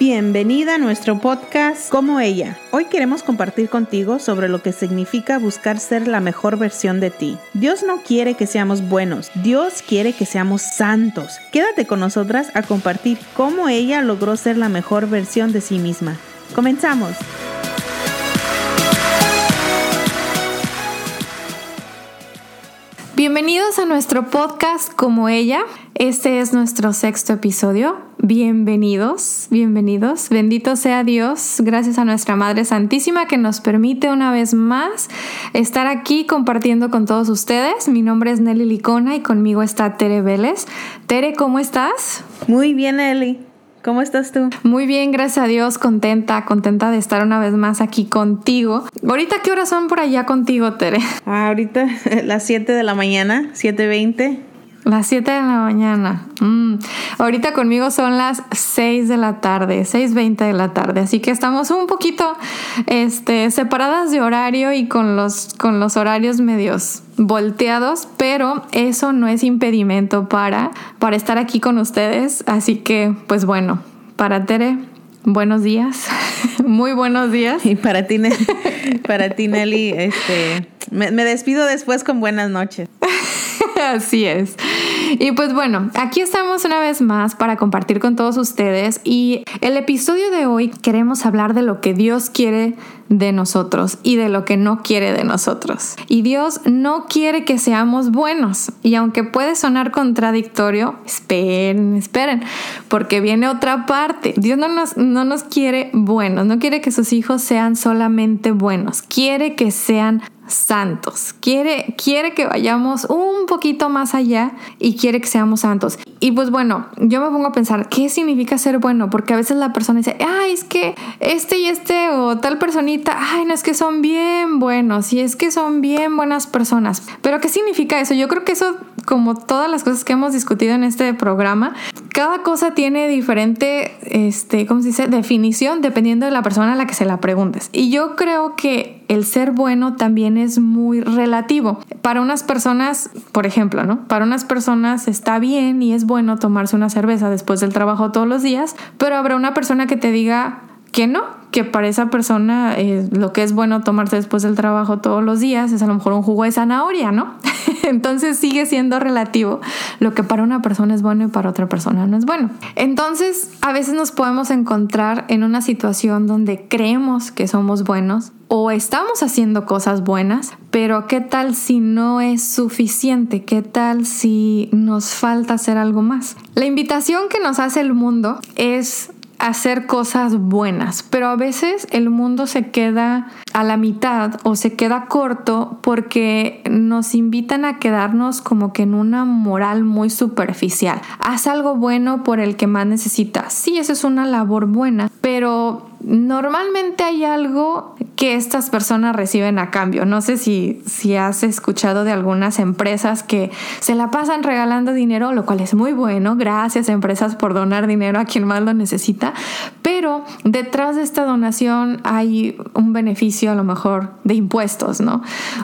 Bienvenida a nuestro podcast Como ella. Hoy queremos compartir contigo sobre lo que significa buscar ser la mejor versión de ti. Dios no quiere que seamos buenos, Dios quiere que seamos santos. Quédate con nosotras a compartir cómo ella logró ser la mejor versión de sí misma. Comenzamos. Bienvenidos a nuestro podcast como ella. Este es nuestro sexto episodio. Bienvenidos, bienvenidos. Bendito sea Dios. Gracias a nuestra Madre Santísima que nos permite una vez más estar aquí compartiendo con todos ustedes. Mi nombre es Nelly Licona y conmigo está Tere Vélez. Tere, ¿cómo estás? Muy bien, Nelly. ¿Cómo estás tú? Muy bien, gracias a Dios, contenta, contenta de estar una vez más aquí contigo. Ahorita, ¿qué horas son por allá contigo, Tere? Ah, ahorita las 7 de la mañana, 7.20. Las 7 de la mañana. Mm. Ahorita conmigo son las 6 de la tarde, 6.20 de la tarde. Así que estamos un poquito este, separadas de horario y con los, con los horarios medios volteados, pero eso no es impedimento para, para estar aquí con ustedes. Así que, pues bueno, para Tere, buenos días. Muy buenos días. Y para ti, para ti Nelly, este, me despido después con buenas noches. Así es. Y pues bueno, aquí estamos una vez más para compartir con todos ustedes y el episodio de hoy queremos hablar de lo que Dios quiere de nosotros y de lo que no quiere de nosotros. Y Dios no quiere que seamos buenos. Y aunque puede sonar contradictorio, esperen, esperen, porque viene otra parte. Dios no nos, no nos quiere buenos, no quiere que sus hijos sean solamente buenos, quiere que sean santos. Quiere, quiere que vayamos un poquito más allá y quiere que seamos santos. Y pues bueno, yo me pongo a pensar, ¿qué significa ser bueno? Porque a veces la persona dice, ay, es que este y este o tal personita, ay, no es que son bien buenos y es que son bien buenas personas. Pero ¿qué significa eso? Yo creo que eso, como todas las cosas que hemos discutido en este programa, cada cosa tiene diferente, este, ¿cómo se dice? Definición dependiendo de la persona a la que se la preguntes. Y yo creo que el ser bueno también es muy relativo. Para unas personas, por ejemplo, ¿no? Para unas personas está bien y es bueno tomarse una cerveza después del trabajo todos los días, pero habrá una persona que te diga que no, que para esa persona eh, lo que es bueno tomarse después del trabajo todos los días es a lo mejor un jugo de zanahoria, ¿no? Entonces sigue siendo relativo lo que para una persona es bueno y para otra persona no es bueno. Entonces a veces nos podemos encontrar en una situación donde creemos que somos buenos o estamos haciendo cosas buenas, pero ¿qué tal si no es suficiente? ¿Qué tal si nos falta hacer algo más? La invitación que nos hace el mundo es hacer cosas buenas, pero a veces el mundo se queda a la mitad o se queda corto porque nos invitan a quedarnos como que en una moral muy superficial. Haz algo bueno por el que más necesitas. Sí, eso es una labor buena, pero normalmente hay algo que estas personas reciben a cambio. No sé si, si has escuchado de algunas empresas que se la pasan regalando dinero, lo cual es muy bueno. Gracias empresas por donar dinero a quien más lo necesita. Pero detrás de esta donación hay un beneficio a lo mejor de impuestos, ¿no?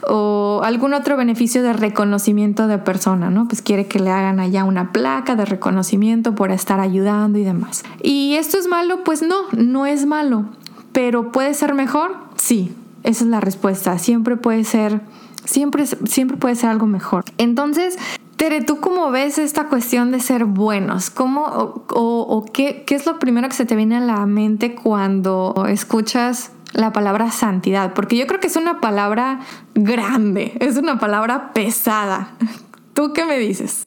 O algún otro beneficio de reconocimiento de persona, ¿no? Pues quiere que le hagan allá una placa de reconocimiento por estar ayudando y demás. ¿Y esto es malo? Pues no, no es malo. Pero puede ser mejor, Sí, esa es la respuesta. Siempre puede ser, siempre, siempre puede ser algo mejor. Entonces, Tere, ¿tú cómo ves esta cuestión de ser buenos? ¿Cómo o, qué, qué, es lo primero que se te viene a la mente cuando escuchas la palabra santidad? Porque yo creo que es una palabra grande, es una palabra pesada. ¿Tú qué me dices?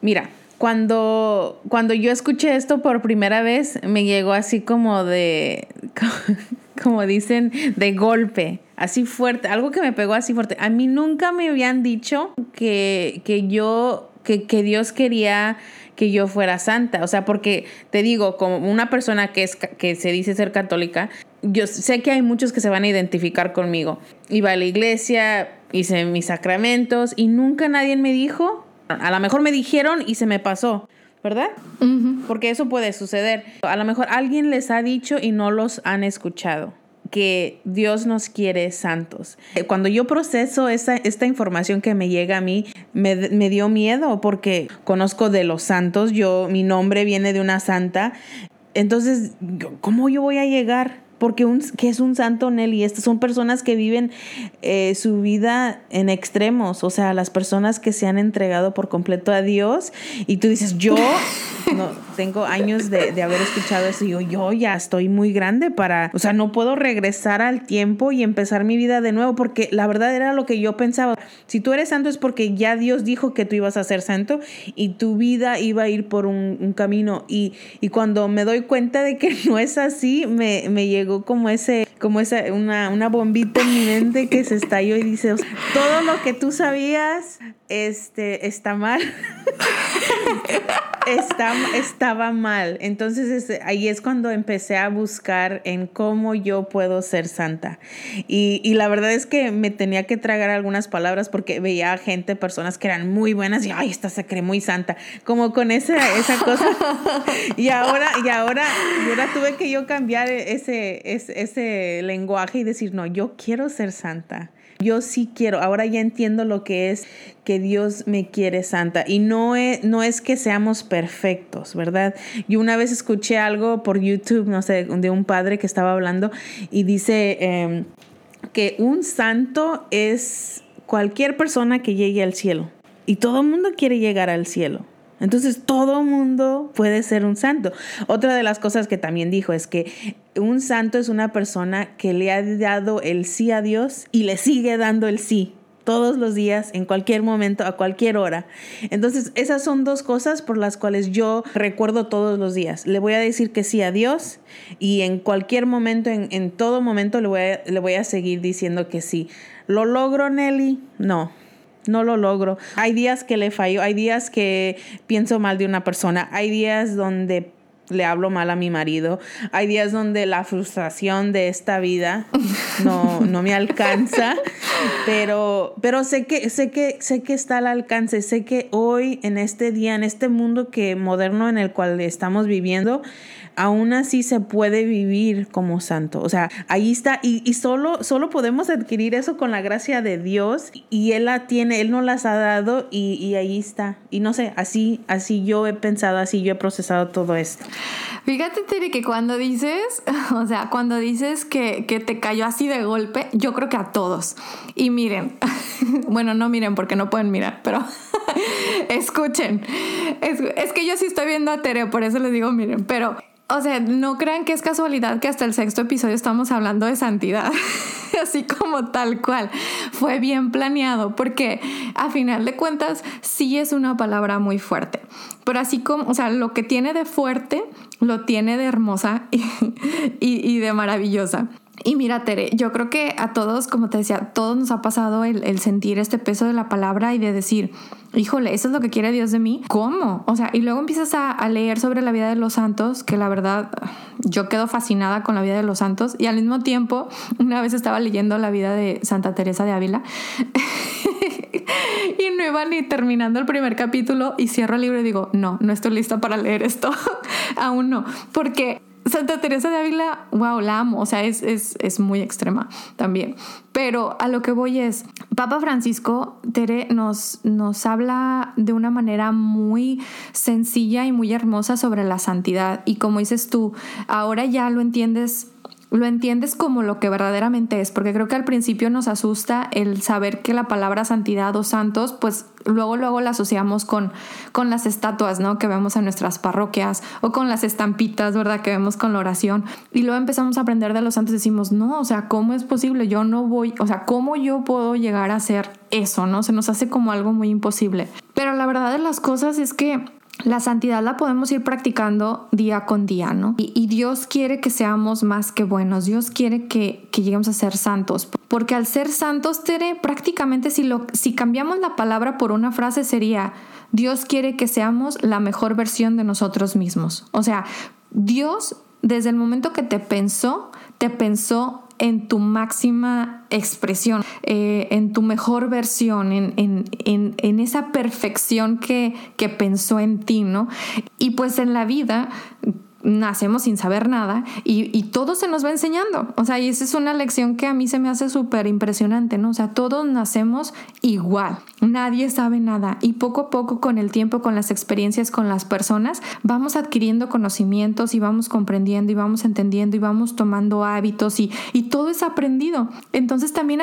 Mira, cuando, cuando yo escuché esto por primera vez, me llegó así como de como dicen, de golpe, así fuerte, algo que me pegó así fuerte. A mí nunca me habían dicho que, que yo, que, que Dios quería que yo fuera santa. O sea, porque te digo, como una persona que, es, que se dice ser católica, yo sé que hay muchos que se van a identificar conmigo. Iba a la iglesia, hice mis sacramentos y nunca nadie me dijo, a lo mejor me dijeron y se me pasó. ¿verdad? Porque eso puede suceder. A lo mejor alguien les ha dicho y no los han escuchado que Dios nos quiere santos. Cuando yo proceso esa, esta información que me llega a mí, me, dio miedo porque conozco de los santos, yo, mi nombre viene de una santa entonces, ¿cómo yo voy a llegar? Porque un, que es un santo Nelly. Estas son personas que viven eh, su vida en extremos, o sea, las personas que se han entregado por completo a Dios. Y tú dices, yo no, tengo años de, de, haber escuchado eso y yo, yo ya estoy muy grande para, o sea, no puedo regresar al tiempo y empezar mi vida de nuevo, porque la verdad era lo que yo pensaba. Si tú eres santo es porque ya Dios dijo que tú ibas a ser santo y tu vida iba a ir por un, un camino. Y, y cuando me doy cuenta de que no es así, me, me llegó como ese, como esa, una, una bombita en mi mente que se estalló y dice, todo lo que tú sabías este, está mal. está, estaba mal. Entonces ahí es cuando empecé a buscar en cómo yo puedo ser santa. Y, y, la verdad es que me tenía que tragar algunas palabras porque veía gente, personas que eran muy buenas y, ay, esta se cree muy santa. Como con esa, esa cosa. y ahora, y ahora, y ahora tuve que yo cambiar ese, ese, ese lenguaje y decir, no, yo quiero ser santa yo sí quiero, ahora ya entiendo lo que es que Dios me quiere santa. Y no es, no es que seamos perfectos, ¿verdad? Yo una vez escuché algo por YouTube, no sé, de un padre que estaba hablando y dice em, que un santo es cualquier persona que llegue al cielo. Y todo el mundo quiere llegar al cielo. Entonces todo mundo puede ser un santo. Otra de las cosas que también dijo es que un santo es una persona que le ha dado el sí a Dios y le sigue dando el sí todos los días, en cualquier momento, a cualquier hora. Entonces, esas son dos cosas por las cuales yo recuerdo todos los días. Le voy a decir que sí a Dios y en cualquier momento, en, todo momento, le voy a seguir diciendo que sí. ¿Lo logro, Nelly? No no lo logro. Hay días que le fallo, hay días que pienso mal de una persona, hay días donde le hablo mal a mi marido, hay días donde la frustración de esta vida no, no me alcanza, pero, pero sé que, sé que, sé que está al alcance, sé que hoy, en este día, en este mundo que moderno en el cual estamos viviendo, aún así se puede vivir como santo. O sea, ahí está. Y, y, solo, solo podemos adquirir eso con la gracia de Dios. Y Él la tiene, Él nos las ha dado y, y ahí está. Y no sé, así, así yo he pensado, así yo he procesado todo esto. Fíjate, Tere, que cuando dices, o sea, cuando dices que, que te cayó así de golpe, yo creo que a todos. Y miren, bueno, no miren porque no pueden mirar, pero escuchen. Es, es, que yo sí estoy viendo a Tere, por eso les digo, miren, pero o sea, no crean que es casualidad que hasta el sexto episodio estamos hablando de santidad, así como tal cual. Fue bien planeado porque a final de cuentas sí es una palabra muy fuerte, pero así como, o sea, lo que tiene de fuerte, lo tiene de hermosa y, y, de maravillosa. Y mira, Tere, yo creo que a todos, como te decía, todos nos ha pasado el, el, sentir este peso de la palabra y de decir, híjole, eso es lo que quiere Dios de mí. ¿Cómo? O sea, y luego empiezas a, a, leer sobre la vida de los santos, que la verdad yo quedo fascinada con la vida de los santos. Y al mismo tiempo, una vez estaba leyendo la vida de Santa Teresa de Ávila. y no iba ni terminando el primer capítulo y cierro el libro y digo, no, no estoy lista para leer esto. Aún no. Porque Santa Teresa de Ávila, wow, la amo, o sea, es, es, es, muy extrema también. Pero a lo que voy es, Papa Francisco, Tere, nos, nos habla de una manera muy sencilla y muy hermosa sobre la santidad. Y como dices tú, ahora ya lo entiendes lo entiendes como lo que verdaderamente es, porque creo que al principio nos asusta el saber que la palabra santidad o santos, pues luego luego la asociamos con, con las estatuas, ¿no? Que vemos en nuestras parroquias o con las estampitas, ¿verdad? Que vemos con la oración. Y luego empezamos a aprender de los santos y decimos, no, o sea, ¿cómo es posible? Yo no voy, o sea, ¿cómo yo puedo llegar a hacer eso, ¿no? Se nos hace como algo muy imposible. Pero la verdad de las cosas es que la santidad la podemos ir practicando día con día, ¿no? Y, Dios quiere que seamos más que buenos, Dios quiere que, que lleguemos a ser santos, porque al ser santos, Tere, prácticamente si, lo, si cambiamos la palabra por una frase sería, Dios quiere que seamos la mejor versión de nosotros mismos. O sea, Dios desde el momento que te pensó, te pensó en tu máxima expresión, eh, en tu mejor versión, en, en, en, en esa perfección que, que, pensó en ti, ¿no? Y pues en la vida nacemos sin saber nada y, y, todo se nos va enseñando. O sea, y esa es una lección que a mí se me hace súper impresionante, ¿no? O sea, todos nacemos igual, nadie sabe nada y poco a poco con el tiempo, con las experiencias, con las personas, vamos adquiriendo conocimientos y vamos comprendiendo y vamos entendiendo y vamos tomando hábitos y, y todo es aprendido. Entonces también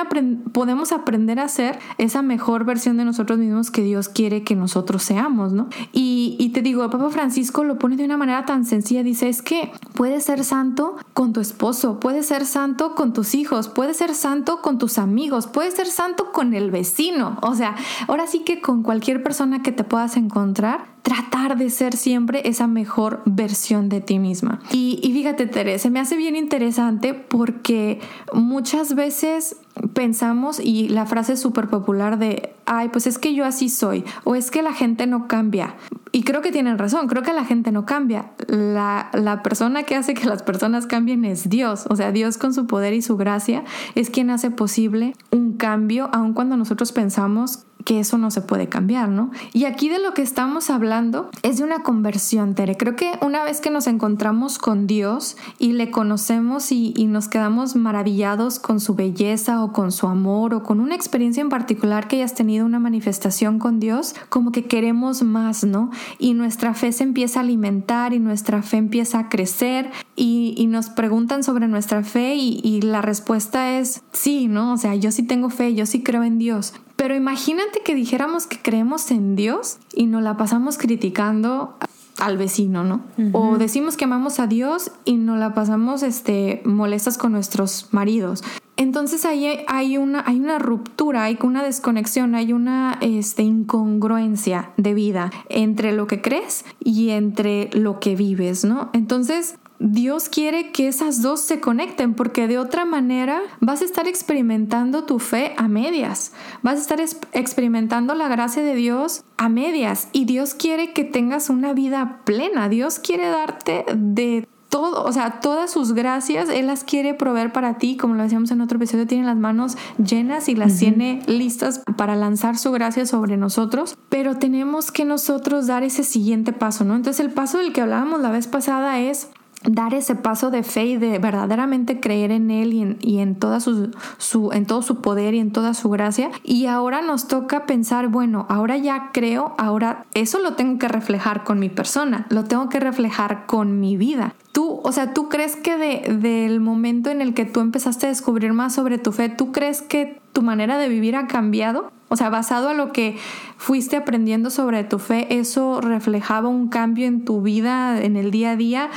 podemos aprender a ser esa mejor versión de nosotros mismos que Dios quiere que nosotros seamos, ¿no? Y, y te digo, el Papa Francisco lo pone de una manera tan sencilla dice, es que puedes ser santo con tu esposo, puedes ser santo con tus hijos, puedes ser santo con tus amigos, puedes ser santo con el vecino. O sea, ahora sí que con cualquier persona que te puedas encontrar, tratar de ser siempre esa mejor versión de ti misma. Y, y fíjate, Teresa, me hace bien interesante porque muchas veces pensamos y la frase es súper popular de, ay, pues es que yo así soy o es que la gente no cambia. Y creo que tienen razón, creo que la gente no cambia. La, la, persona que hace que las personas cambien es Dios. O sea, Dios con su poder y su gracia es quien hace posible un cambio, aun cuando nosotros pensamos que eso no se puede cambiar, ¿no? Y aquí de lo que estamos hablando es de una conversión, Tere. Creo que una vez que nos encontramos con Dios y le conocemos y, nos quedamos maravillados con su belleza o con su amor o con una experiencia en particular que hayas tenido una manifestación con Dios, como que queremos más, ¿no? Y nuestra fe se empieza a alimentar y nuestra fe empieza a crecer y, y nos preguntan sobre nuestra fe y, y la respuesta es sí, ¿no? O sea, yo sí tengo fe, yo sí creo en Dios, pero imagínate que dijéramos que creemos en Dios y nos la pasamos criticando al vecino, ¿no? O decimos que amamos a Dios y nos la pasamos este, molestas con nuestros maridos. Entonces ahí hay una, hay una ruptura, hay una desconexión, hay una este, incongruencia de vida entre lo que crees y entre lo que vives, ¿no? Entonces Dios quiere que esas dos se conecten porque de otra manera vas a estar experimentando tu fe a medias, vas a estar experimentando la gracia de Dios a medias. Y Dios quiere que tengas una vida plena, Dios quiere darte de todo, o sea, todas sus gracias, Él las quiere proveer para ti, como lo decíamos en otro episodio, tiene las manos llenas y las tiene listas para lanzar su gracia sobre nosotros, pero tenemos que nosotros dar ese siguiente paso, ¿no? Entonces el paso del que hablábamos la vez pasada es dar ese paso de fe y de verdaderamente creer en Él y en, y en, su, su, en todo su poder y en toda su gracia. Y ahora nos toca pensar, bueno, ahora ya creo, ahora eso lo tengo que reflejar con mi persona, lo tengo que reflejar con mi vida. Tú, o sea, ¿tú crees que de, del momento en el que tú empezaste a descubrir más sobre tu fe, ¿tú crees que tu manera de vivir ha cambiado? O sea, basado a lo que fuiste aprendiendo sobre tu fe, ¿eso reflejaba un cambio en tu vida, en el día a día?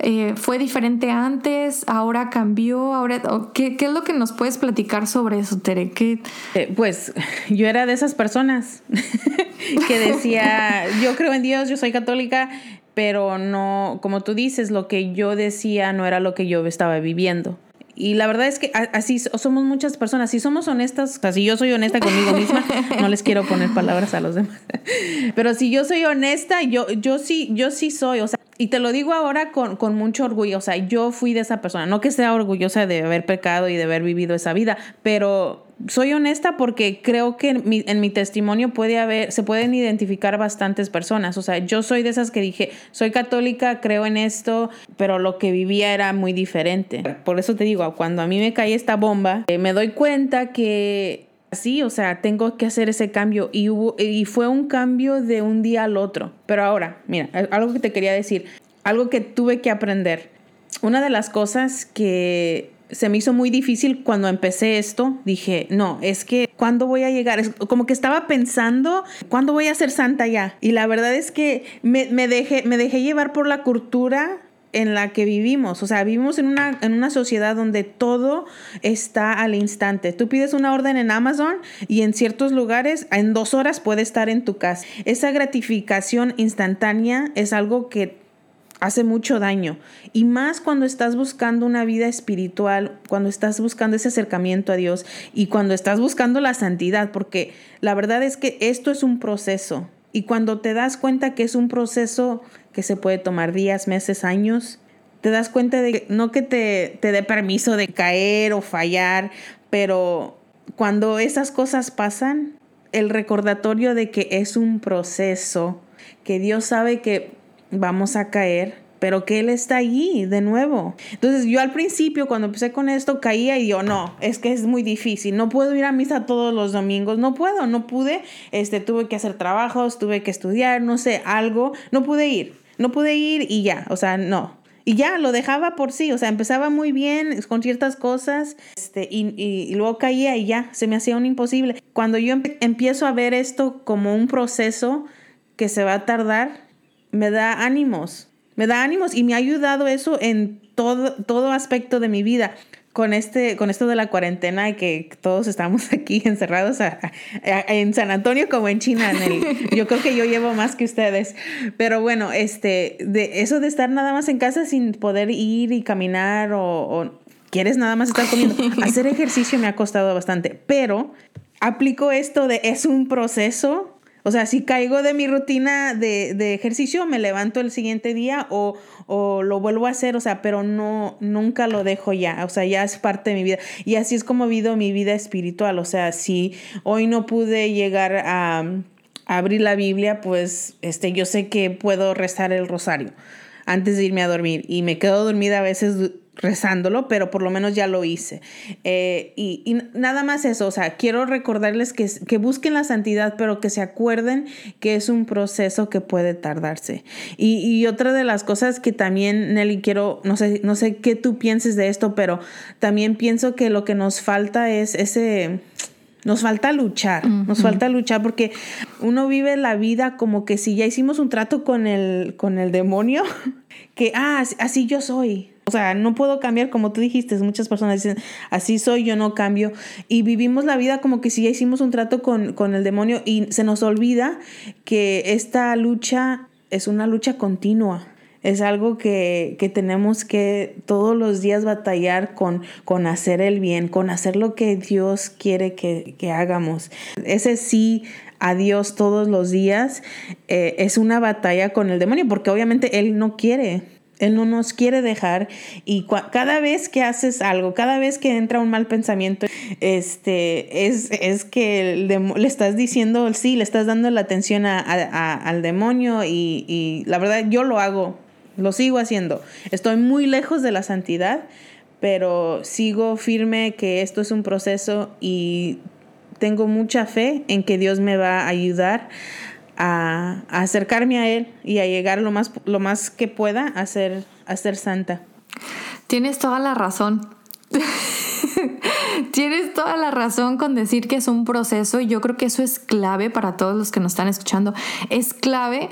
Eh, ¿Fue diferente antes? ¿Ahora cambió? Ahora, ¿qué, ¿Qué, es lo que nos puedes platicar sobre eso, Tere? Eh, pues yo era de esas personas que decía, yo creo en Dios, yo soy católica, pero no, como tú dices, lo que yo decía no era lo que yo estaba viviendo. Y la verdad es que así somos muchas personas. Si somos honestas, o sea, si yo soy honesta conmigo misma, no les quiero poner palabras a los demás. Pero si yo soy honesta, yo, yo sí, yo sí soy. O sea, y te lo digo ahora con, con, mucho orgullo, o sea, yo fui de esa persona, no que sea orgullosa de haber pecado y de haber vivido esa vida, pero soy honesta porque creo que en mi, en mi, testimonio puede haber, se pueden identificar bastantes personas, o sea, yo soy de esas que dije, soy católica, creo en esto, pero lo que vivía era muy diferente. Por eso te digo, cuando a mí me cae esta bomba, eh, me doy cuenta que Sí, o sea, tengo que hacer ese cambio y, hubo, y fue un cambio de un día al otro. Pero ahora, mira, algo que te quería decir, algo que tuve que aprender. Una de las cosas que se me hizo muy difícil cuando empecé esto, dije, no, es que ¿cuándo voy a llegar? Como que estaba pensando, ¿cuándo voy a ser santa ya? Y la verdad es que me, me, dejé, me dejé llevar por la cultura en la que vivimos. O sea, vivimos en una, en una sociedad donde todo está al instante. Tú pides una orden en Amazon y en ciertos lugares en dos horas puede estar en tu casa. Esa gratificación instantánea es algo que hace mucho daño. Y más cuando estás buscando una vida espiritual, cuando estás buscando ese acercamiento a Dios y cuando estás buscando la santidad, porque la verdad es que esto es un proceso. Y cuando te das cuenta que es un proceso que se puede tomar días, meses, años, te das cuenta de que no que te, te dé permiso de caer o fallar, pero cuando esas cosas pasan, el recordatorio de que es un proceso, que Dios sabe que vamos a caer, pero que Él está allí de nuevo. Entonces yo al principio cuando empecé con esto caía y yo no, es que es muy difícil, no puedo ir a misa todos los domingos, no puedo, no pude, este, tuve que hacer trabajos, tuve que estudiar, no sé, algo, no pude ir, no pude ir y ya, o sea, no. Y ya lo dejaba por sí, o sea, empezaba muy bien con ciertas cosas este, y, y, luego caía y ya, se me hacía un imposible. Cuando yo empiezo a ver esto como un proceso que se va a tardar, me da ánimos, me da ánimos y me ha ayudado eso en todo, todo aspecto de mi vida. Con, este, con esto de la cuarentena y que todos estamos aquí encerrados en San Antonio como en China. En el, yo creo que yo llevo más que ustedes. Pero bueno, este, de eso de estar nada más en casa sin poder ir y caminar o, o quieres nada más estar comiendo. Hacer ejercicio me ha costado bastante, pero aplico esto de es un proceso o sea, si caigo de mi rutina de, de ejercicio, me levanto el siguiente día o, o, lo vuelvo a hacer, o sea, pero no, nunca lo dejo ya, o sea, ya es parte de mi vida. Y así es como vivo mi vida espiritual, o sea, si hoy no pude llegar a, a abrir la Biblia, pues este, yo sé que puedo rezar el rosario antes de irme a dormir y me quedo dormida a veces rezándolo, pero por lo menos ya lo hice. Eh, y, nada más eso, o sea, quiero recordarles que, que, busquen la santidad, pero que se acuerden que es un proceso que puede tardarse. Y, y, otra de las cosas que también, Nelly, quiero, no sé, no sé qué tú pienses de esto, pero también pienso que lo que nos falta es ese... Nos falta luchar, nos falta luchar porque uno vive la vida como que si ya hicimos un trato con el, con el demonio, que, ah, así yo soy, o sea, no puedo cambiar como tú dijiste. Muchas personas dicen, así soy, yo no cambio. Y vivimos la vida como que si ya hicimos un trato con, con el demonio y se nos olvida que esta lucha es una lucha continua. Es algo que, que, tenemos que todos los días batallar con, con hacer el bien, con hacer lo que Dios quiere que, que hagamos. Ese sí a Dios todos los días eh, es una batalla con el demonio, porque obviamente Él no quiere él no nos quiere dejar y cada vez que haces algo, cada vez que entra un mal pensamiento, este, es, es que le estás diciendo, sí, le estás dando la atención al demonio y, y la verdad yo lo hago, lo sigo haciendo. Estoy muy lejos de la santidad, pero sigo firme que esto es un proceso y tengo mucha fe en que Dios me va a ayudar a, acercarme a Él y a llegar lo más, lo más que pueda a ser, a ser santa. Tienes toda la razón. Tienes toda la razón con decir que es un proceso y yo creo que eso es clave para todos los que nos están escuchando. Es clave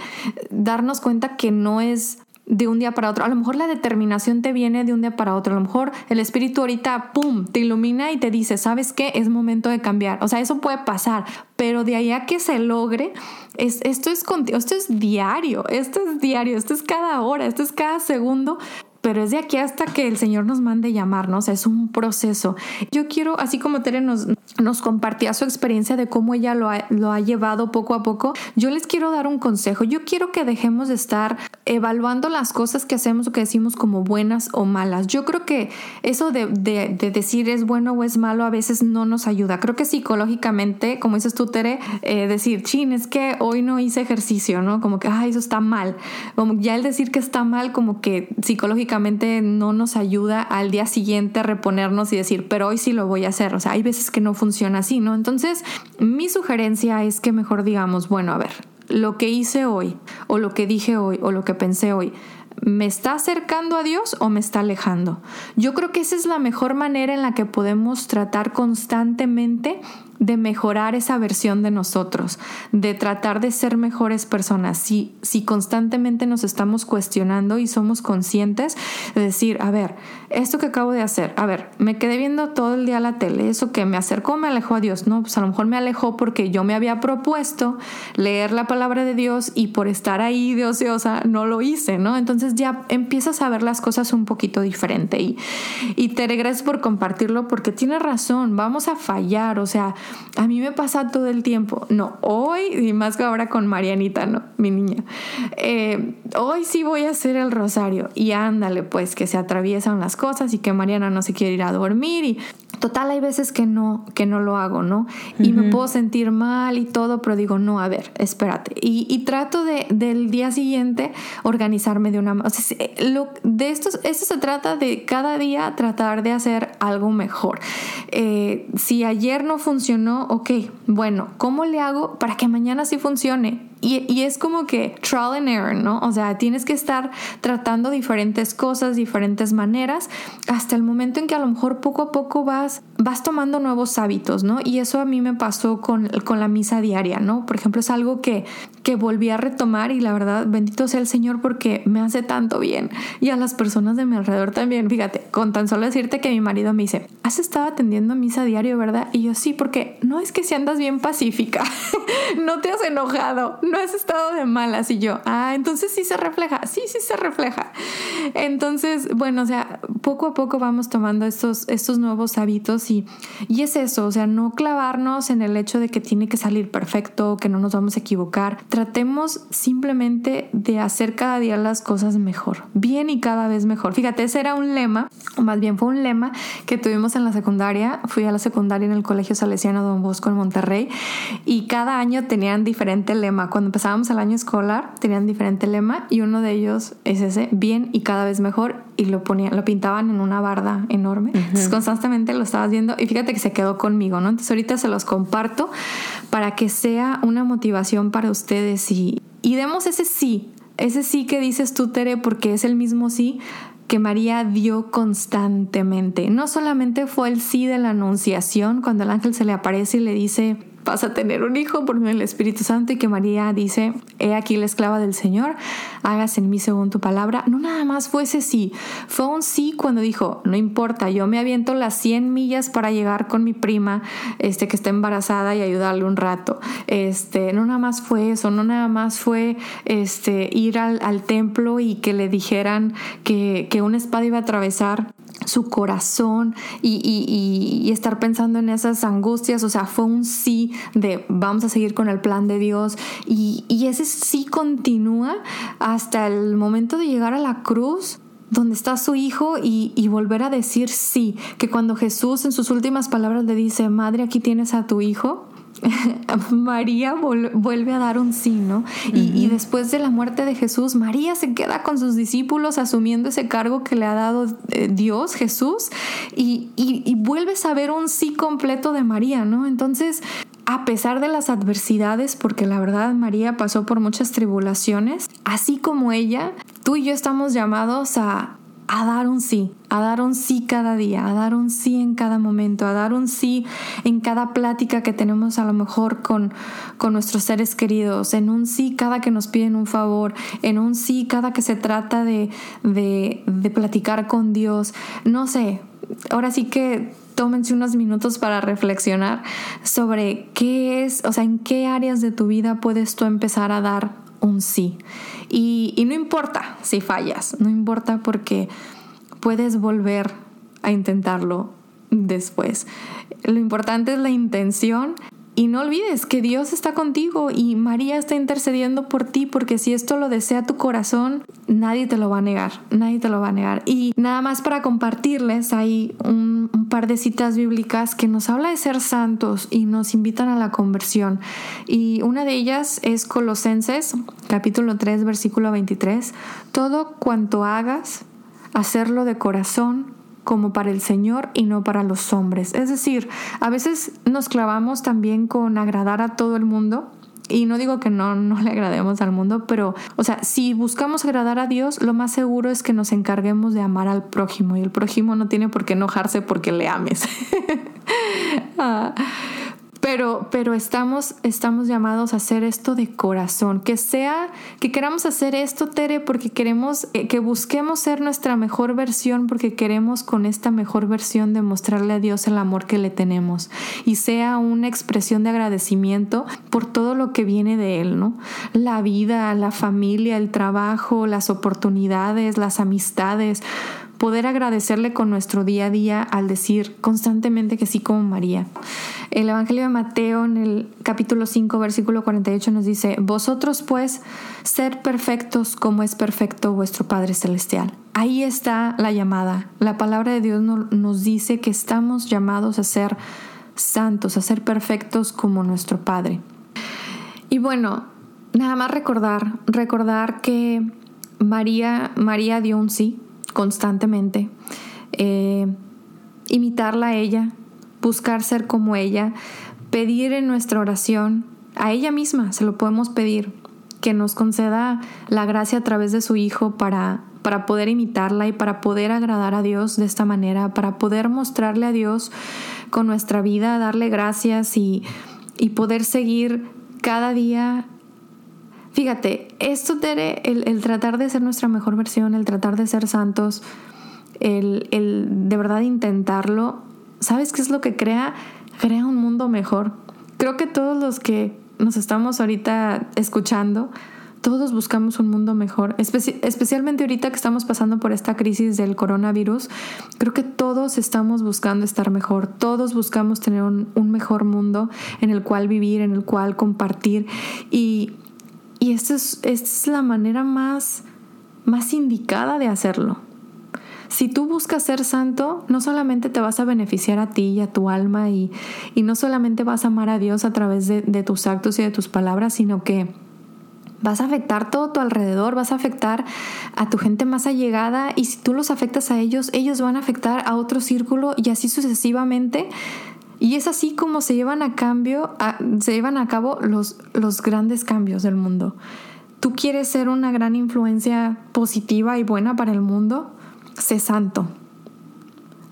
darnos cuenta que no es de un día para otro. A lo mejor la determinación te viene de un día para otro. A lo mejor el espíritu ahorita, ¡pum!, te ilumina y te dice, ¿sabes qué? Es momento de cambiar. O sea, eso puede pasar, pero de allá que se logre, es, esto, es, esto es diario, esto es diario, esto es cada hora, esto es cada segundo pero es de aquí hasta que el Señor nos mande llamarnos, es un proceso. Yo quiero, así como Tere nos, nos compartía su experiencia de cómo ella lo ha, lo ha llevado poco a poco, yo les quiero dar un consejo. Yo quiero que dejemos de estar evaluando las cosas que hacemos o que decimos como buenas o malas. Yo creo que eso de, de, decir es bueno o es malo a veces no nos ayuda. Creo que psicológicamente, como dices tú, Tere, eh, decir, chin, es que hoy no hice ejercicio, ¿no? Como que, ay, eso está mal. Como ya el decir que está mal, como que psicológicamente no nos ayuda al día siguiente reponernos y decir, pero hoy sí lo voy a hacer. O sea, hay veces que no funciona así, ¿no? Entonces, mi sugerencia es que mejor digamos, bueno, a ver, lo que hice hoy, o lo que dije hoy, o lo que pensé hoy, ¿me está acercando a Dios o me está alejando? Yo creo que esa es la mejor manera en la que podemos tratar constantemente de mejorar esa versión de nosotros, de tratar de ser mejores personas. Si, si constantemente nos estamos cuestionando y somos conscientes de decir, a ver, esto que acabo de hacer, a ver, me quedé viendo todo el día la tele, eso que me acercó, me alejó a Dios, no, pues a lo mejor me alejó porque yo me había propuesto leer la palabra de Dios y por estar ahí de ociosa no lo hice, ¿no? Entonces ya empiezas a ver las cosas un poquito diferente y, y te regreso por compartirlo porque tienes razón, vamos a fallar, o sea, a mí me pasa todo el tiempo. No, hoy, y más que ahora con Marianita, ¿no? Mi niña. Eh, hoy sí voy a hacer el rosario. Y ándale, pues que se atraviesan las cosas y que Mariana no se quiere ir a dormir. Y total, hay veces que no, que no lo hago, ¿no? Y me puedo sentir mal y todo, pero digo, no, a ver, espérate. Y, trato de, del día siguiente organizarme de una... O sea, lo, de esto, esto se trata de cada día tratar de hacer algo mejor. Eh, si ayer no funcionó, ok, bueno, ¿cómo le hago para que mañana sí funcione? Y, es como que trial and error, ¿no? O sea, tienes que estar tratando diferentes cosas, diferentes maneras, hasta el momento en que a lo mejor poco a poco vas, vas tomando nuevos hábitos, ¿no? Y eso a mí me pasó con, con la misa diaria, ¿no? Por ejemplo, es algo que, que volví a retomar y la verdad, bendito sea el Señor porque me hace tanto bien. Y a las personas de mi alrededor también, fíjate, con tan solo decirte que mi marido me dice, has estado atendiendo misa diario, ¿verdad? Y yo sí, porque no es que si andas bien pacífica, no te has enojado no has estado de malas. Y yo, ah, entonces sí se refleja. Sí, sí se refleja. Entonces, bueno, o sea, poco a poco vamos tomando estos, estos nuevos hábitos y, y es eso, o sea, no clavarnos en el hecho de que tiene que salir perfecto, que no nos vamos a equivocar. Tratemos simplemente de hacer cada día las cosas mejor, bien y cada vez mejor. Fíjate, ese era un lema, o más bien fue un lema que tuvimos en la secundaria. Fui a la secundaria en el Colegio Salesiano Don Bosco en Monterrey y cada año tenían diferente lema. Cuando empezábamos el año escolar tenían diferente lema y uno de ellos es ese, bien y cada vez mejor y lo ponían, lo pintaban en una barda enorme. Entonces constantemente lo estabas viendo y fíjate que se quedó conmigo, ¿no? Entonces ahorita se los comparto para que sea una motivación para ustedes y, y demos ese sí, ese sí que dices tú, Tere, porque es el mismo sí que María dio constantemente. No solamente fue el sí de la anunciación, cuando el ángel se le aparece y le dice, vas a tener un hijo por medio del Espíritu Santo y que María dice, he aquí la esclava del Señor, hagas en mí según tu palabra. No nada más fue ese sí, fue un sí cuando dijo, no importa, yo me aviento las 100 millas para llegar con mi prima este, que está embarazada y ayudarle un rato. Este, no nada más fue eso, no nada más fue este, ir al, al templo y que le dijeran que, que una espada iba a atravesar su corazón y, estar pensando en esas angustias, o sea, fue un sí de vamos a seguir con el plan de Dios. Y, y ese sí continúa hasta el momento de llegar a la cruz donde está su hijo y, y, volver a decir sí, que cuando Jesús en sus últimas palabras le dice, Madre, aquí tienes a tu hijo, María vuelve a dar un sí, ¿no? y, después de la muerte de Jesús, María se queda con sus discípulos asumiendo ese cargo que le ha dado eh, Dios, Jesús, y, y vuelves a ver un sí completo de María, ¿no? Entonces, a pesar de las adversidades, porque la verdad María pasó por muchas tribulaciones, así como ella, tú y yo estamos llamados a a dar un sí, a dar un sí cada día, a dar un sí en cada momento, a dar un sí en cada plática que tenemos a lo mejor con, con nuestros seres queridos, en un sí cada que nos piden un favor, en un sí cada que se trata de, de, de platicar con Dios. No sé, ahora sí que tómense unos minutos para reflexionar sobre qué es, o sea, en qué áreas de tu vida puedes tú empezar a dar un sí. Y, no importa si fallas, no importa porque puedes volver a intentarlo después. Lo importante es la intención y no olvides que Dios está contigo y María está intercediendo por ti porque si esto lo desea tu corazón, nadie te lo va a negar, nadie te lo va a negar. Y nada más para compartirles, hay un, par de citas bíblicas que nos habla de ser santos y nos invitan a la conversión. Y una de ellas es Colosenses capítulo 3 versículo 23. Todo cuanto hagas, hacerlo de corazón como para el Señor y no para los hombres. Es decir, a veces nos clavamos también con agradar a todo el mundo. Y no digo que no, no le agrademos al mundo, pero, o sea, si buscamos agradar a Dios, lo más seguro es que nos encarguemos de amar al prójimo. Y el prójimo no tiene por qué enojarse porque le ames. ah. Pero, pero estamos, estamos llamados a hacer esto de corazón, que sea, que queramos hacer esto, Tere, porque queremos, eh, que busquemos ser nuestra mejor versión, porque queremos con esta mejor versión demostrarle a Dios el amor que le tenemos. Y sea una expresión de agradecimiento por todo lo que viene de Él, ¿no? La vida, la familia, el trabajo, las oportunidades, las amistades poder agradecerle con nuestro día a día al decir constantemente que sí como María. El Evangelio de Mateo en el capítulo 5, versículo 48 nos dice, Vosotros pues, ser perfectos como es perfecto vuestro Padre Celestial. Ahí está la llamada. La palabra de Dios nos dice que estamos llamados a ser santos, a ser perfectos como nuestro Padre. Y bueno, nada más recordar, recordar que María, María dio un sí constantemente. Eh, imitarla a ella, buscar ser como ella, pedir en nuestra oración, a ella misma se lo podemos pedir, que nos conceda la gracia a través de su Hijo para, para poder imitarla y para poder agradar a Dios de esta manera, para poder mostrarle a Dios con nuestra vida, darle gracias y, y poder seguir cada día Fíjate, esto, Tere, el, tratar de ser nuestra mejor versión, el tratar de ser santos, el, el de verdad intentarlo, ¿sabes qué es lo que crea? Crea un mundo mejor. Creo que todos los que nos estamos ahorita escuchando, todos buscamos un mundo mejor, especialmente ahorita que estamos pasando por esta crisis del coronavirus, creo que todos estamos buscando estar mejor, todos buscamos tener un, un mejor mundo en el cual vivir, en el cual compartir y y esta es, es la manera más, más indicada de hacerlo. Si tú buscas ser santo, no solamente te vas a beneficiar a ti y a tu alma y, no solamente vas a amar a Dios a través de, de tus actos y de tus palabras, sino que vas a afectar todo tu alrededor, vas a afectar a tu gente más allegada y si tú los afectas a ellos, ellos van a afectar a otro círculo y así sucesivamente y es así como se llevan a cambio, se llevan a cabo los, los grandes cambios del mundo. ¿Tú quieres ser una gran influencia positiva y buena para el mundo? Sé santo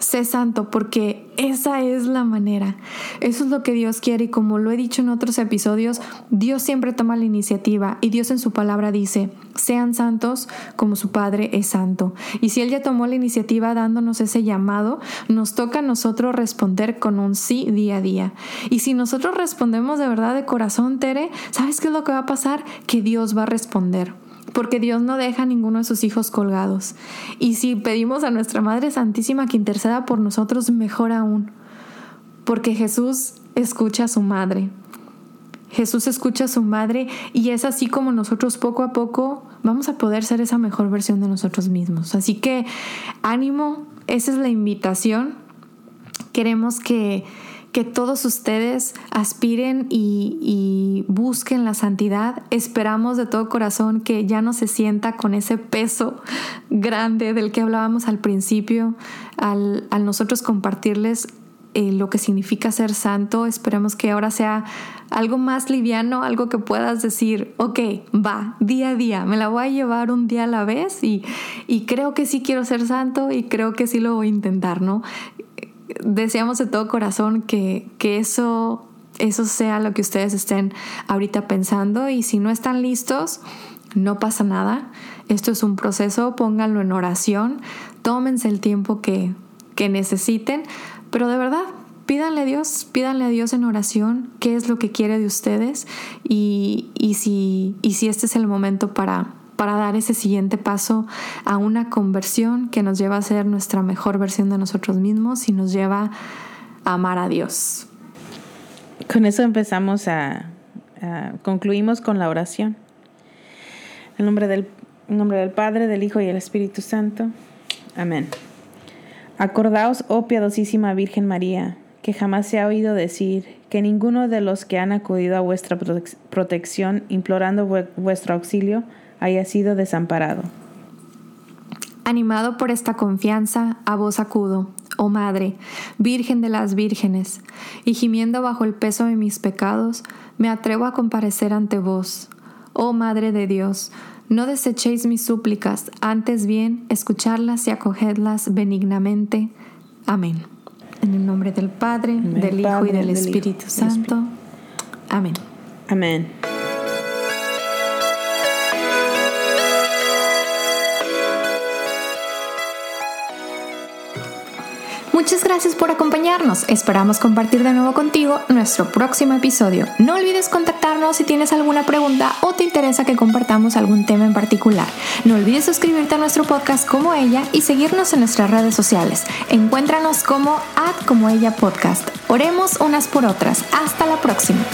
sé santo porque esa es la manera. Eso es lo que Dios quiere y como lo he dicho en otros episodios, Dios siempre toma la iniciativa y Dios en su palabra dice, sean santos como su Padre es santo. Y si Él ya tomó la iniciativa dándonos ese llamado, nos toca a nosotros responder con un sí día a día. Y si nosotros respondemos de verdad de corazón, Tere, ¿sabes qué es lo que va a pasar? Que Dios va a responder porque Dios no deja a ninguno de sus hijos colgados. Y si pedimos a nuestra Madre Santísima que interceda por nosotros, mejor aún, porque Jesús escucha a su madre. Jesús escucha a su madre y es así como nosotros poco a poco vamos a poder ser esa mejor versión de nosotros mismos. Así que ánimo, esa es la invitación. Queremos que que todos ustedes aspiren y, busquen la santidad. Esperamos de todo corazón que ya no se sienta con ese peso grande del que hablábamos al principio, al, nosotros compartirles eh, lo que significa ser santo. Esperamos que ahora sea algo más liviano, algo que puedas decir, ok, va, día a día, me la voy a llevar un día a la vez y, y creo que sí quiero ser santo y creo que sí lo voy a intentar, ¿no? Deseamos de todo corazón que, eso, eso sea lo que ustedes estén ahorita pensando. Y si no están listos, no pasa nada. Esto es un proceso, pónganlo en oración, tómense el tiempo que, que necesiten, pero de verdad, pídanle a Dios, pídanle a Dios en oración qué es lo que quiere de ustedes. Y, y, si, y si este es el momento para, para dar ese siguiente paso a una conversión que nos lleva a ser nuestra mejor versión de nosotros mismos y nos lleva a amar a Dios. Con eso empezamos a, concluimos con la oración. En nombre del, en nombre del Padre, del Hijo y del Espíritu Santo. Amén. Acordaos, oh piadosísima Virgen María, que jamás se ha oído decir que ninguno de los que han acudido a vuestra protección implorando vuestro auxilio haya sido desamparado. Animado por esta confianza, a vos acudo, oh Madre, Virgen de las Vírgenes, y gimiendo bajo el peso de mis pecados, me atrevo a comparecer ante vos. Oh Madre de Dios, no desechéis mis súplicas, antes bien escucharlas y acogedlas benignamente. Amén. En el nombre del Padre, del Hijo y del, Espíritu Santo. Amén. Amén. Muchas gracias por acompañarnos. Esperamos compartir de nuevo contigo nuestro próximo episodio. No olvides contactarnos si tienes alguna pregunta o te interesa que compartamos algún tema en particular. No olvides suscribirte a nuestro podcast como ella y seguirnos en nuestras redes sociales. Encuéntranos como at como ella podcast. Oremos unas por otras. Hasta la próxima.